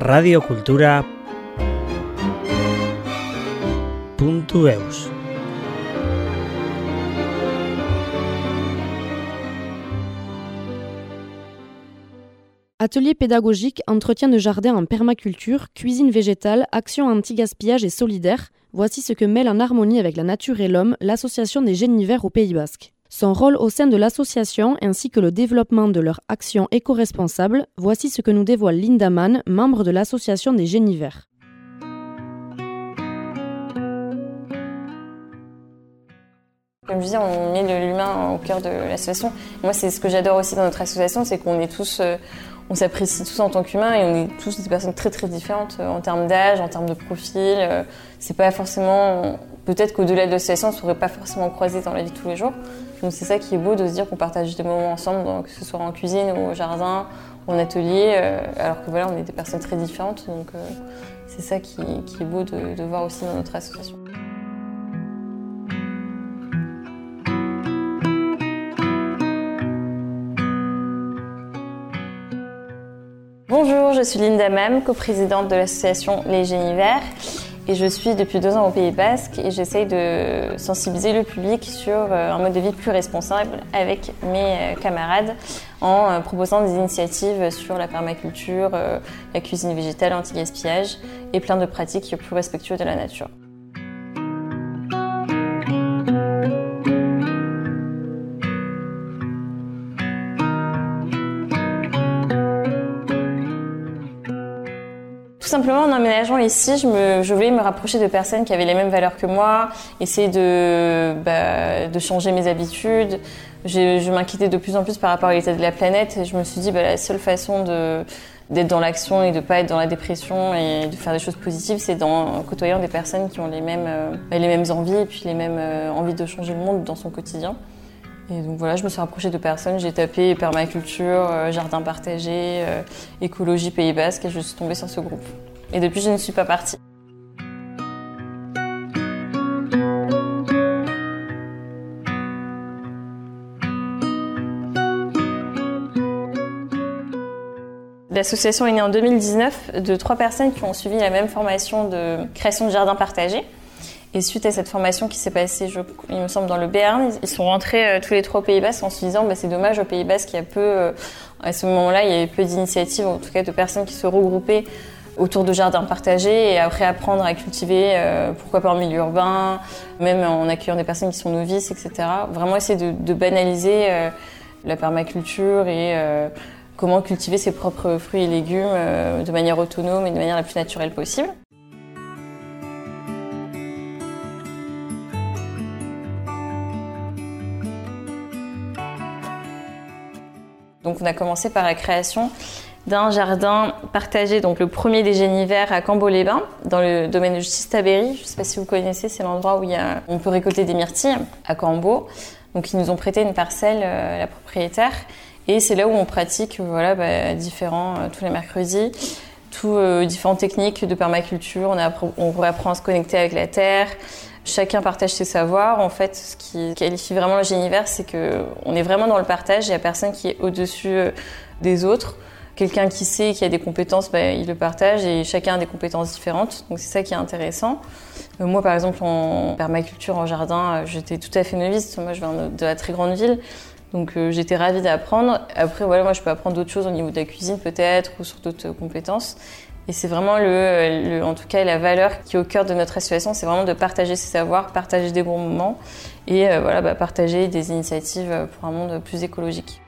radiocultura.eus Atelier pédagogique, entretien de jardin en permaculture, cuisine végétale, action anti-gaspillage et solidaire, voici ce que mêle en harmonie avec la nature et l'homme l'association des génivères au Pays Basque. Son rôle au sein de l'association ainsi que le développement de leur action éco-responsable, voici ce que nous dévoile Linda Mann, membre de l'association des génivères. Comme je disais, on met l'humain au cœur de l'association. Moi, c'est ce que j'adore aussi dans notre association, c'est qu'on est tous, euh, on s'apprécie tous en tant qu'humains et on est tous des personnes très très différentes euh, en termes d'âge, en termes de profil. Euh, c'est pas forcément, peut-être qu'au-delà de l'association, on ne serait pas forcément croisés dans la vie de tous les jours. C'est ça qui est beau de se dire qu'on partage des moments ensemble, que ce soit en cuisine au jardin, en atelier, euh, alors que voilà, on est des personnes très différentes. Donc c'est ça qui, est beau de, voir aussi dans notre association. Bonjour, je suis Linda Mam, coprésidente de l'association Les Génivers. Et je suis depuis deux ans au Pays Basque et j'essaye de sensibiliser le public sur euh, un mode de vie plus responsable avec mes euh, camarades en euh, proposant des initiatives sur la permaculture, la cuisine végétale, anti-gaspillage et plein de pratiques plus respectueuses de la nature. Simplement, en emménageant ici, je, voulais me rapprocher de personnes qui avaient les mêmes valeurs que moi, essayer de, bah, changer mes habitudes. Je, m'inquiétais de plus en plus par rapport à l'état de la planète je me suis dit bah, la seule façon d'être dans l'action et de ne pas être dans la dépression et de faire des choses positives, c'est en côtoyant des personnes qui ont les mêmes, euh, envies et puis les mêmes euh, envies de changer le monde dans son quotidien. Et donc voilà, je me suis rapprochée de personnes, j'ai tapé permaculture, euh, jardin partagé, écologie Pays Basque et je suis tombée sur ce groupe. Et depuis, je ne suis pas partie. L'association est née en 2019 de trois personnes qui ont suivi la même formation de création de jardin partagé. Et suite à cette formation qui s'est passée, il me semble, dans le Béarn, ils sont rentrés euh, tous les trois au Pays Basque en se disant bah, c'est dommage au Pays Basque, il y a peu, euh, à ce moment-là, il y avait peu d'initiatives, en tout cas de personnes qui se regroupaient autour de jardins partagés et après apprendre à cultiver, euh, pourquoi pas en milieu urbain, même en accueillant des personnes qui sont novices, etc. Vraiment essayer de, de banaliser la permaculture et comment cultiver ses propres fruits et légumes de manière autonome et de manière la plus naturelle possible. Donc on a commencé par la création d'un jardin partagé, donc le premier génivères à Cambo-les-Bains, dans le domaine de Justice Tabéry. Je ne sais pas si vous connaissez, c'est l'endroit où a, on peut récolter des myrtilles à Cambo. Donc ils nous ont prêté une parcelle, euh, la propriétaire, et c'est là où on pratique voilà, bah, différents, euh, tous les mercredis, tous euh, différentes techniques de permaculture. On, on apprend à se connecter avec la terre, Chacun partage ses savoirs. En fait, ce qui qualifie vraiment le génivers, c'est qu'on est vraiment dans le partage. Il n'y a personne qui est au-dessus euh, des autres. Quelqu'un qui sait, qui a des compétences, bah, il le partage et chacun a des compétences différentes. Donc c'est ça qui est intéressant. Euh, moi, par exemple, en permaculture, en jardin, euh, j'étais tout à fait novice. Moi, je viens de la très grande ville. Donc j'étais ravie d'apprendre. Après, voilà, moi, je peux apprendre d'autres choses au niveau de la cuisine peut-être ou sur d'autres compétences. Et c'est vraiment le, en tout cas, la valeur qui est au cœur de notre association, c'est vraiment de partager ses savoirs, partager des bons moments et euh, voilà, bah, partager des initiatives pour un monde plus écologique.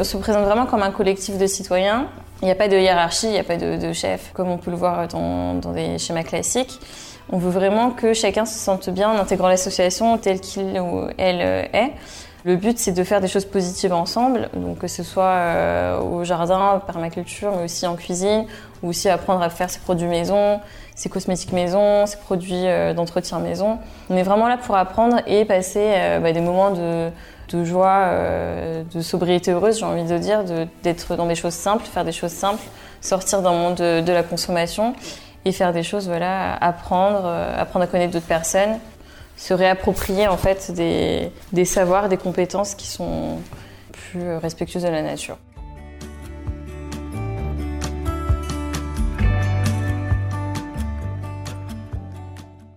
On se présente vraiment comme un collectif de citoyens. Il n'y a pas de hiérarchie, il n'y a pas de, chef, comme on peut le voir dans, des schémas classiques. On veut vraiment que chacun se sente bien en intégrant l'association telle qu'il ou elle euh, est. Le but, c'est de faire des choses positives ensemble, donc que ce soit euh, au jardin, permaculture, mais aussi en cuisine, ou aussi apprendre à faire ses produits maison, ses cosmétiques maison, ses produits euh, d'entretien maison. On est vraiment là pour apprendre et passer bah, des moments de, joie, de sobriété heureuse, j'ai envie de dire, d'être dans des choses simples, faire des choses simples, sortir d'un monde de, de la consommation et faire des choses, voilà, apprendre, apprendre à connaître d'autres personnes, se réapproprier en fait des, des savoirs, des compétences qui sont plus respectueuses de la nature.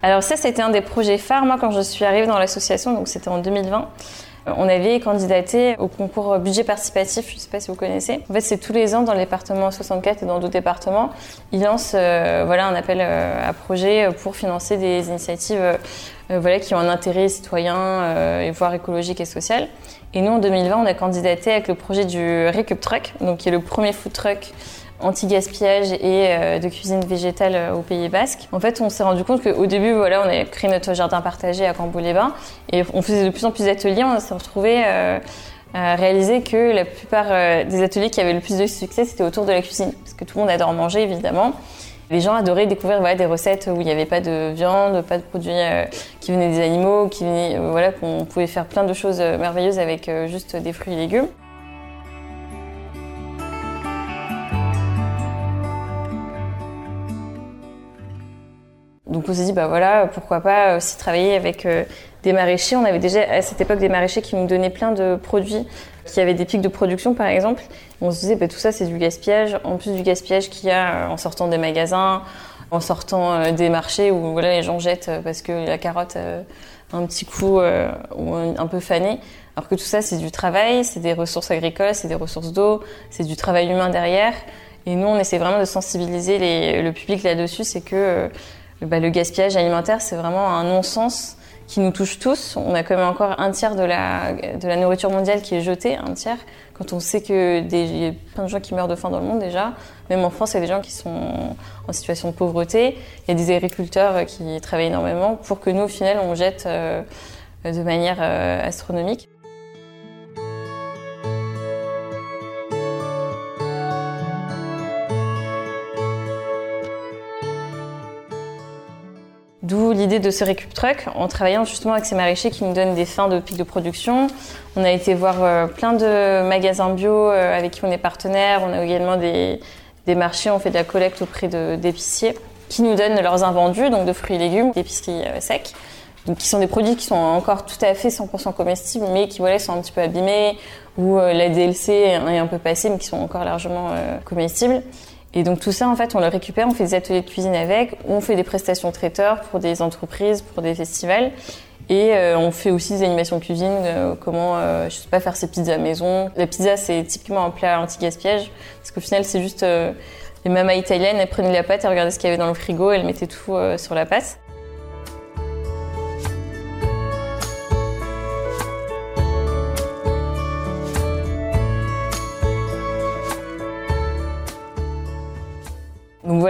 Alors ça, c'était un des projets phares, moi, quand je suis arrivée dans l'association, donc c'était en 2020. Euh, on avait candidaté au concours budget participatif, je ne sais pas si vous connaissez. En fait, c'est tous les ans dans le département 64 et dans d'autres départements, ils lancent euh, voilà, un appel euh, à projet pour financer des initiatives qui ont un intérêt citoyen voire écologique et social. Et nous, en 2020, on a candidaté avec le projet du Recup Truck, donc qui est le premier food truck anti-gaspillage et euh, de cuisine végétale euh, au Pays Basque. En fait, on s'est rendu compte qu'au début, voilà, on a créé notre jardin partagé à Cambo-les-Bains et on faisait de plus en plus d'ateliers. On s'est retrouvé euh, à réaliser que la plupart des ateliers qui avaient le plus de succès, c'était autour de la cuisine, parce que tout le monde adore manger, évidemment. Les gens adoraient découvrir voilà, des recettes où il n'y avait pas de viande, pas de produits qui venaient des animaux, qui venaient, voilà, qu'on pouvait faire plein de choses merveilleuses avec juste des fruits et légumes. Donc on s'est dit, bah voilà, pourquoi pas aussi travailler avec euh, des maraîchers. On avait déjà à cette époque des maraîchers qui nous donnaient plein de produits qui avaient des pics de production par exemple. On se disait, bah, tout ça c'est du gaspillage, en plus du gaspillage qu'il y a euh, en sortant des magasins, en sortant euh, des marchés où voilà, les gens jettent parce que la carotte a un petit coup ou un peu fané. Alors que tout ça c'est du travail, c'est des ressources agricoles, c'est des ressources d'eau, c'est du travail humain derrière. Et nous on essaie vraiment de sensibiliser le public là-dessus, c'est que bah, le gaspillage alimentaire, c'est vraiment un non-sens qui nous touche tous. On a quand même encore un tiers de la, nourriture mondiale qui est jetée, un tiers, quand on sait que y a plein de gens qui meurent de faim dans le monde déjà. Même en France, il y a des gens qui sont en situation de pauvreté. Il y a des agriculteurs qui travaillent énormément pour que nous, au final, on jette euh, de manière euh, astronomique. L'idée de ce Récup Truck, en travaillant justement avec ces maraîchers qui nous donnent des fins de pic de production. On a été voir euh, plein de magasins bio euh, avec qui on est partenaire. On a également des, marchés, on fait de la collecte auprès d'épiciers qui nous donnent leurs invendus, donc de fruits et légumes, d'épicerie euh, secs. Donc, qui sont des produits qui sont encore tout à fait 100% comestibles, mais qui voilà, sont un petit peu abîmés, ou la DLC est un peu passée, mais qui sont encore largement comestibles. Et donc tout ça, en fait, on le récupère, on fait des ateliers de cuisine avec, on fait des prestations traiteurs pour des entreprises, pour des festivals. Et euh, on fait aussi des animations cuisine, euh, comment, euh, je sais pas, faire ses pizzas à maison. La pizza, c'est typiquement un plat anti-gaspillage, parce qu'au final, c'est juste les mamas italiennes, elles prenaient la pâte, elles regardaient ce qu'il y avait dans le frigo, elles mettaient tout sur la pâte.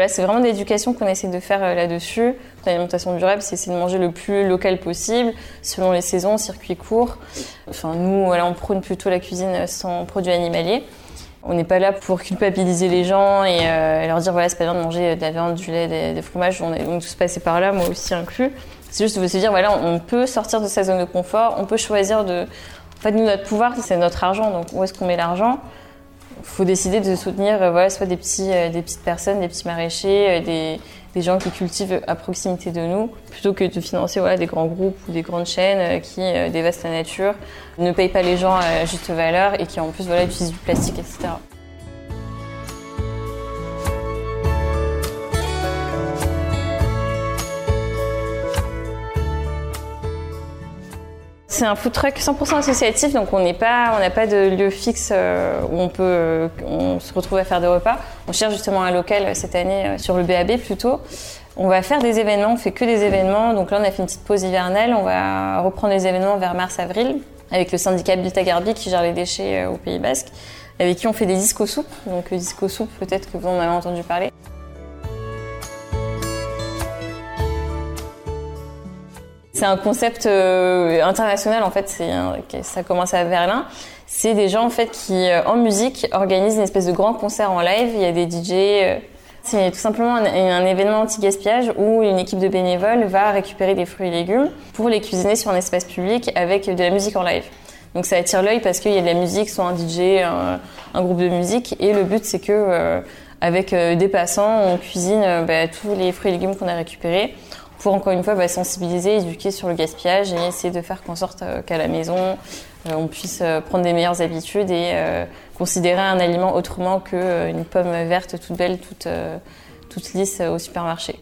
C'est vraiment l'éducation qu'on essaie de faire euh, là-dessus. L'alimentation durable, c'est essayer de manger le plus local possible, selon les saisons, circuit court. Enfin, nous, on prône plutôt la cuisine sans produits animaliers. On n'est pas là pour culpabiliser les gens et, euh, leur dire voilà, c'est pas bien de manger de la viande, du lait, des, fromages. On est donc tous passés par là, moi aussi inclus. C'est juste de se dire voilà, on peut sortir de sa zone de confort, on peut choisir de. En fait, nous, notre pouvoir, c'est notre argent. Donc, où est-ce qu'on met l'argent? Faut décider de soutenir euh, voilà, soit euh, des petites personnes, des petits maraîchers, euh, des, des, gens qui cultivent à proximité de nous, plutôt que de financer voilà, des grands groupes ou des grandes chaînes qui dévastent la nature, ne payent pas les gens à juste valeur et qui en plus voilà, utilisent du plastique, etc. C'est un food truck 100% associatif, donc on n'est pas, on n'a pas de lieu fixe euh, où on peut, euh, on se retrouve à faire des repas. On cherche justement un local euh, cette année sur le BAB plutôt. On va faire des événements, on fait que des événements. Donc là, on a fait une petite pause hivernale. On va reprendre les événements vers mars-avril avec le syndicat Biltagarbi qui gère les déchets au Pays Basque, avec qui on fait des disco soupes. Donc disco soupe, peut-être que vous en avez entendu parler. C'est un concept euh, international en fait. Ça commence à Berlin. C'est des gens en fait qui euh, en musique organisent une espèce de grand concert en live. Il y a des DJ. Euh, c'est tout simplement un, événement anti-gaspillage où une équipe de bénévoles va récupérer des fruits et légumes pour les cuisiner sur un espace public avec de la musique en live. Donc ça attire l'œil parce qu'il y a de la musique, soit un DJ, un, groupe de musique, et le but c'est que avec des passants, on cuisine bah, tous les fruits et légumes qu'on a récupérés pour encore une fois bah, sensibiliser, éduquer sur le gaspillage et essayer de faire qu'en sorte qu'à la maison, on puisse prendre des meilleures habitudes et considérer un aliment autrement qu'une pomme verte toute belle, toute, toute lisse au supermarché.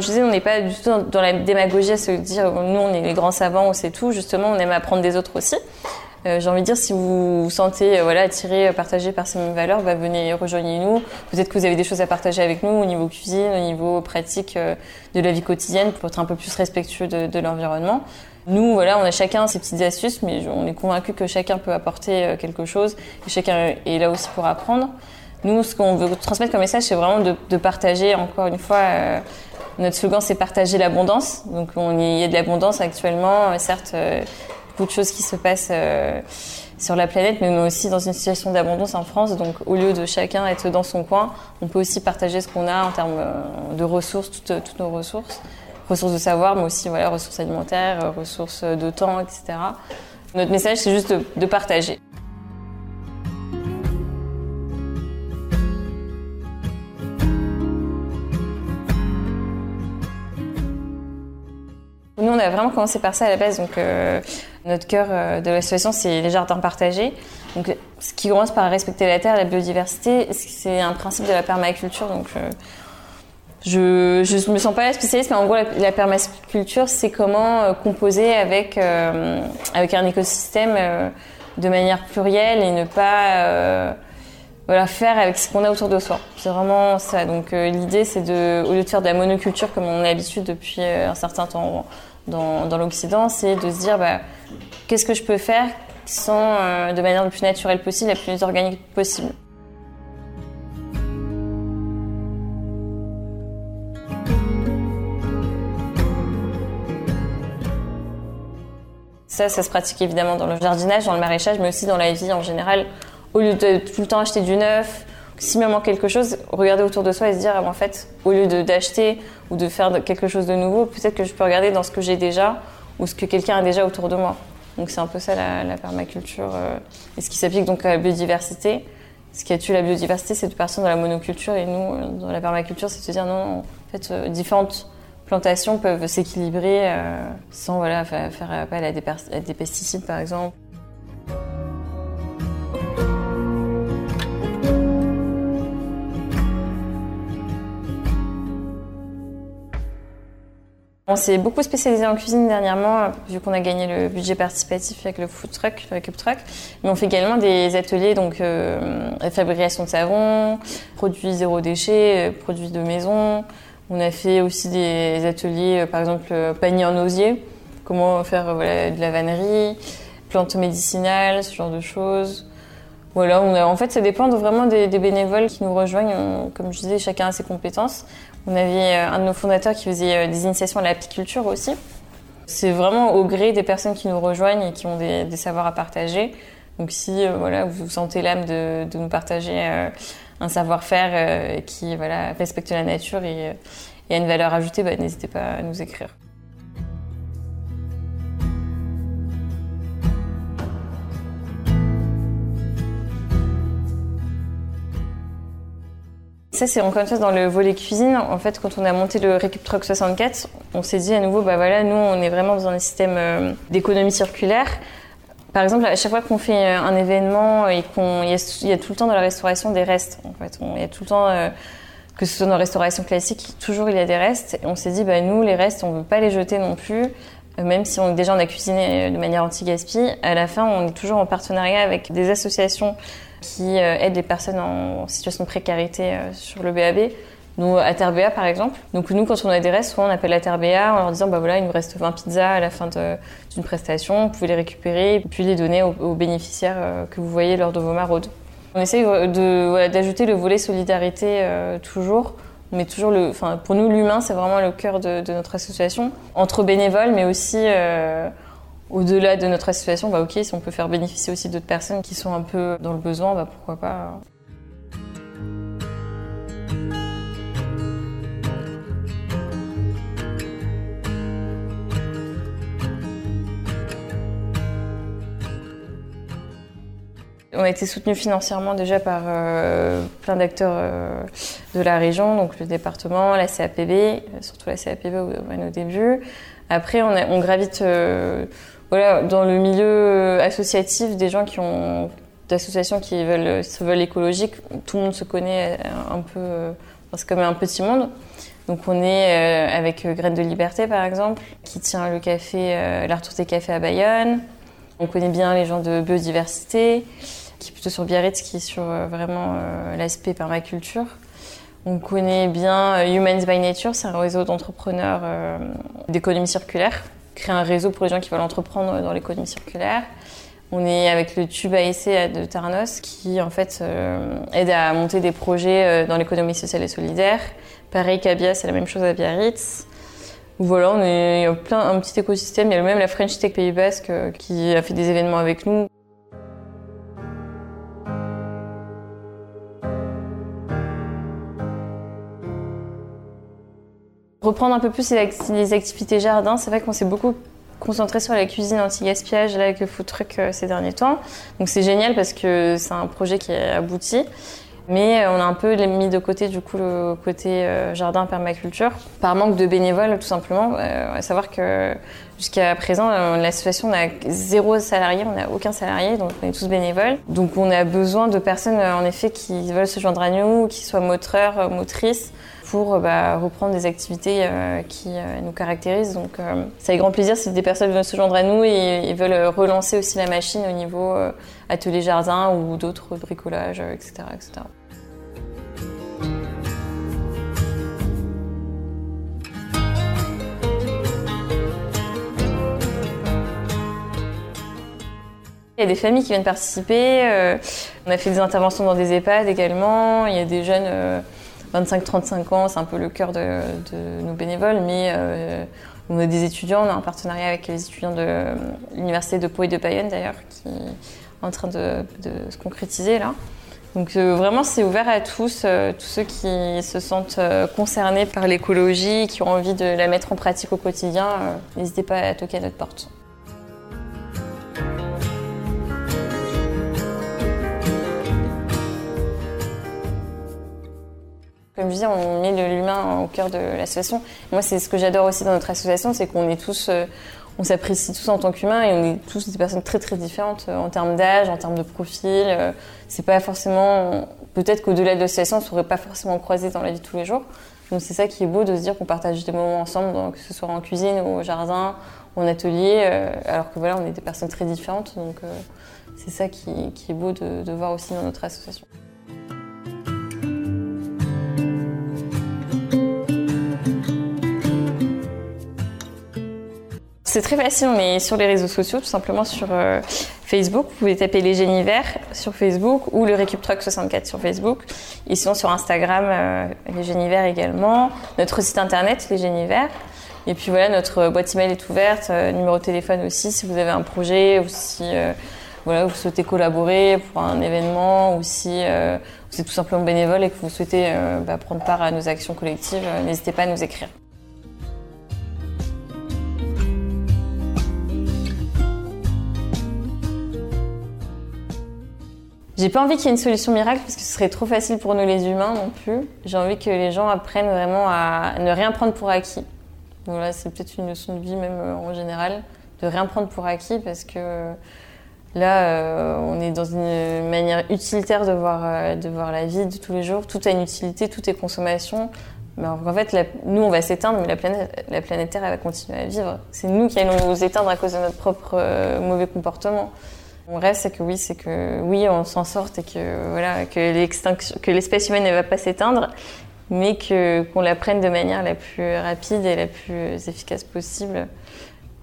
Je disais, on n'est pas du tout dans, la démagogie à se dire nous on est les grands savants, on sait tout. Justement, on aime apprendre des autres aussi. Euh, j'ai envie de dire, si vous vous sentez euh, voilà, attiré, euh, partagé par ces mêmes valeurs, bah, venez rejoignez-nous. Peut-être que vous avez des choses à partager avec nous au niveau cuisine, au niveau pratique de la vie quotidienne pour être un peu plus respectueux de, l'environnement. Nous, voilà, on a chacun ses petites astuces, mais on est convaincu que chacun peut apporter quelque chose et chacun est là aussi pour apprendre. Nous, ce qu'on veut transmettre comme message, c'est vraiment de, partager, encore une fois, notre slogan, c'est partager l'abondance. Donc, on y, a de l'abondance actuellement. Certes, euh, beaucoup de choses qui se passent euh, sur la planète, mais on est aussi dans une situation d'abondance en France. Donc, au lieu de chacun être dans son coin, on peut aussi partager ce qu'on a en termes euh, de ressources, toutes, toutes, nos ressources, ressources de savoir, mais aussi voilà, ressources alimentaires, ressources de temps, etc. Notre message, c'est juste de, de partager. A vraiment commencé par ça à la base. Donc, euh, notre cœur euh, de l'association, c'est les jardins partagés. Donc, ce qui commence par respecter la terre, la biodiversité, c'est un principe de la permaculture. Donc, euh, je je me sens pas spécialiste, mais en gros, la, permaculture, c'est comment composer avec avec un écosystème de manière plurielle et ne pas voilà, faire avec ce qu'on a autour de soi. C'est vraiment ça. Donc l'idée, c'est de, au lieu de faire de la monoculture comme on a l'habitude depuis un certain temps dans, l'Occident, c'est de se dire bah, qu'est-ce que je peux faire sans, euh, de manière le plus naturelle possible, la plus organique possible. Ça, ça se pratique évidemment dans le jardinage, dans le maraîchage, mais aussi dans la vie en général. Au lieu de tout le temps acheter du neuf, s'il me manque quelque chose, regarder autour de soi et se dire, en fait, au lieu d'acheter ou de faire quelque chose de nouveau, peut-être que je peux regarder dans ce que j'ai déjà ou ce que quelqu'un a déjà autour de moi. Donc c'est un peu ça la, permaculture. Euh, et ce qui s'applique donc à la biodiversité. Ce qui a tué la biodiversité, c'est de partir dans la monoculture et nous, euh, dans la permaculture, c'est de se dire non, en fait, euh, différentes plantations peuvent s'équilibrer sans voilà, faire appel à des pesticides par exemple. On s'est beaucoup spécialisé en cuisine dernièrement, vu qu'on a gagné le budget participatif avec le food truck, le cup truck. Mais on fait également des ateliers, donc euh, fabrication de savon, produits zéro déchet, euh, produits de maison. On a fait aussi des ateliers, euh, par exemple euh, panier en osier, comment faire voilà, de la vannerie, plantes médicinales, ce genre de choses. Voilà, on a, en fait, ça dépend vraiment des, bénévoles qui nous rejoignent. comme je disais, chacun a ses compétences. On avait euh, un de nos fondateurs qui faisait euh, des initiations à l'apiculture aussi. C'est vraiment au gré des personnes qui nous rejoignent et qui ont des, savoirs à partager. Donc si euh, voilà, vous sentez l'âme de, de, nous partager un savoir-faire qui voilà, respecte la nature et, et a une valeur ajoutée, bah, n'hésitez pas à nous écrire. Ça, c'est encore une fois dans le volet cuisine. En fait, quand on a monté le Récup Truck 64, on s'est dit à nouveau, bah voilà, nous, on est vraiment dans un système euh, d'économie circulaire. Par exemple, à chaque fois qu'on fait euh, un événement et qu'on, il y, a tout le temps dans la restauration des restes. En fait, il y a tout le temps, euh, que ce soit dans la restauration classique, toujours il y a des restes. Et on s'est dit, bah nous, les restes, on veut pas les jeter non plus. Même si on, déjà on a cuisiné de manière anti-gaspi, à la fin on est toujours en partenariat avec des associations qui euh, aident les personnes en situation de précarité euh, sur le BAB. Nous, à TerBA par exemple. Donc nous, quand on a des restes, souvent on appelle la TerBA en leur disant, bah voilà, il nous reste 20 pizzas à la fin d'une prestation, vous pouvez les récupérer puis les donner aux, bénéficiaires euh, que vous voyez lors de vos maraudes. On essaye d'ajouter le volet solidarité toujours, mais toujours le, enfin pour nous l'humain c'est vraiment le cœur de, notre association, entre bénévoles mais aussi euh, au-delà de notre association, bah ok, si on peut faire bénéficier aussi d'autres personnes qui sont un peu dans le besoin, bah pourquoi pas. On a été soutenu financièrement déjà par plein d'acteurs de la région, donc le département, la CAPB, surtout la CAPB au, début. Après, on, gravite voilà, dans le milieu associatif, des gens qui ont d'associations qui veulent, se veulent écologiques, tout le monde se connaît un peu, c'est comme un petit monde. Donc on est euh, avec euh, Graines de Liberté par exemple, qui tient le café, euh, l'Artour des cafés à Bayonne. On connaît bien les gens de biodiversité, qui est plutôt sur Biarritz, qui est sur vraiment l'aspect permaculture. On connaît bien Humans by Nature, c'est un réseau d'entrepreneurs d'économie circulaire. Créer un réseau pour les gens qui veulent entreprendre dans l'économie circulaire. On est avec le Tube AEC de Tarnos qui en fait aide à monter des projets dans l'économie sociale et solidaire. Pareil qu'à c'est la même chose à Biarritz. Voilà, on est plein, un petit écosystème. Il y a même la French Tech Pays Basque euh, qui a fait des événements avec nous. Reprendre un peu plus les activités jardin, c'est vrai qu'on s'est beaucoup concentré sur la cuisine anti-gaspillage avec le food truck euh, ces derniers temps. Donc c'est génial parce que c'est un projet qui est abouti. Mais euh, on a un peu mis de côté du coup le côté euh, jardin permaculture par manque de bénévoles tout simplement. À savoir que jusqu'à présent l'association a zéro salarié, on n'a aucun salarié, donc on est tous bénévoles. Donc on a besoin de personnes en effet qui veulent se joindre à nous, qui soient moteurs, motrices pour bah, reprendre des activités qui nous caractérisent. Donc c'est avec grand plaisir si des personnes veulent se joindre à nous et, et veulent relancer aussi la machine au niveau atelier jardin ou d'autres bricolages, etc. etc. Il y a des familles qui viennent participer. Euh, on a fait des interventions dans des EHPAD également. Il y a des jeunes 25-35 euh, ans, c'est un peu le cœur de, nos bénévoles, mais euh, on a des étudiants. On a un partenariat avec les étudiants de l'université de Pau et de Bayonne d'ailleurs, qui est en train de, se concrétiser là. Donc vraiment, c'est ouvert à tous, tous ceux qui se sentent concernés par l'écologie, qui ont envie de la mettre en pratique au quotidien. N'hésitez pas à toquer à notre porte. On met l'humain au cœur de l'association. Moi, c'est ce que j'adore aussi dans notre association, c'est qu'on est tous, euh, on s'apprécie tous en tant qu'humains et on est tous des personnes très très différentes euh, en termes d'âge, en termes de profil. Euh, c'est pas forcément, peut-être qu'au-delà de l'association, on ne serait pas forcément croisé dans la vie de tous les jours. Donc c'est ça qui est beau de se dire qu'on partage des moments ensemble, que ce soit en cuisine au jardin, en atelier, alors que voilà, on est des personnes très différentes. Donc c'est ça qui, est beau de voir aussi dans notre association. C'est très facile, on est sur les réseaux sociaux, tout simplement sur euh, Facebook. Vous pouvez taper les Génivers sur Facebook ou le Récup Truck 64 sur Facebook. Et sinon sur Instagram, euh, les Génivers également. Notre site internet, les Génivers. Et puis voilà, notre boîte email est ouverte, euh, numéro de téléphone aussi si vous avez un projet ou si voilà, vous souhaitez collaborer pour un événement ou si vous êtes tout simplement bénévole et que vous souhaitez bah, prendre part à nos actions collectives, n'hésitez pas à nous écrire. J'ai pas envie qu'il y ait une solution miracle parce que ce serait trop facile pour nous les humains non plus. J'ai envie que les gens apprennent vraiment à ne rien prendre pour acquis. Donc là, c'est peut-être une leçon de vie même euh, en général, de rien prendre pour acquis parce que là, euh, on est dans une manière utilitaire de voir, euh, de voir la vie de tous les jours. Tout a une utilité, tout est consommation. Mais en fait, nous, on va s'éteindre, mais la planète, la planète Terre, elle va continuer à vivre. C'est nous qui allons nous éteindre à cause de notre propre mauvais comportement. Mon rêve, c'est que oui, c'est que oui, on s'en sorte et que voilà, que l'espèce humaine ne va pas s'éteindre, mais qu'on la prenne de manière la plus rapide et la plus efficace possible,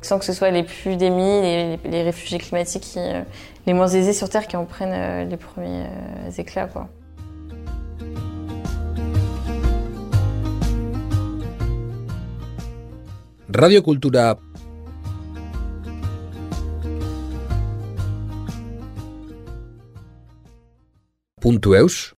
sans que ce soit les plus démis, les, réfugiés climatiques, euh, les moins aisés sur Terre qui en prennent euh, les premiers euh, éclats. Radio Cultura Puntu eus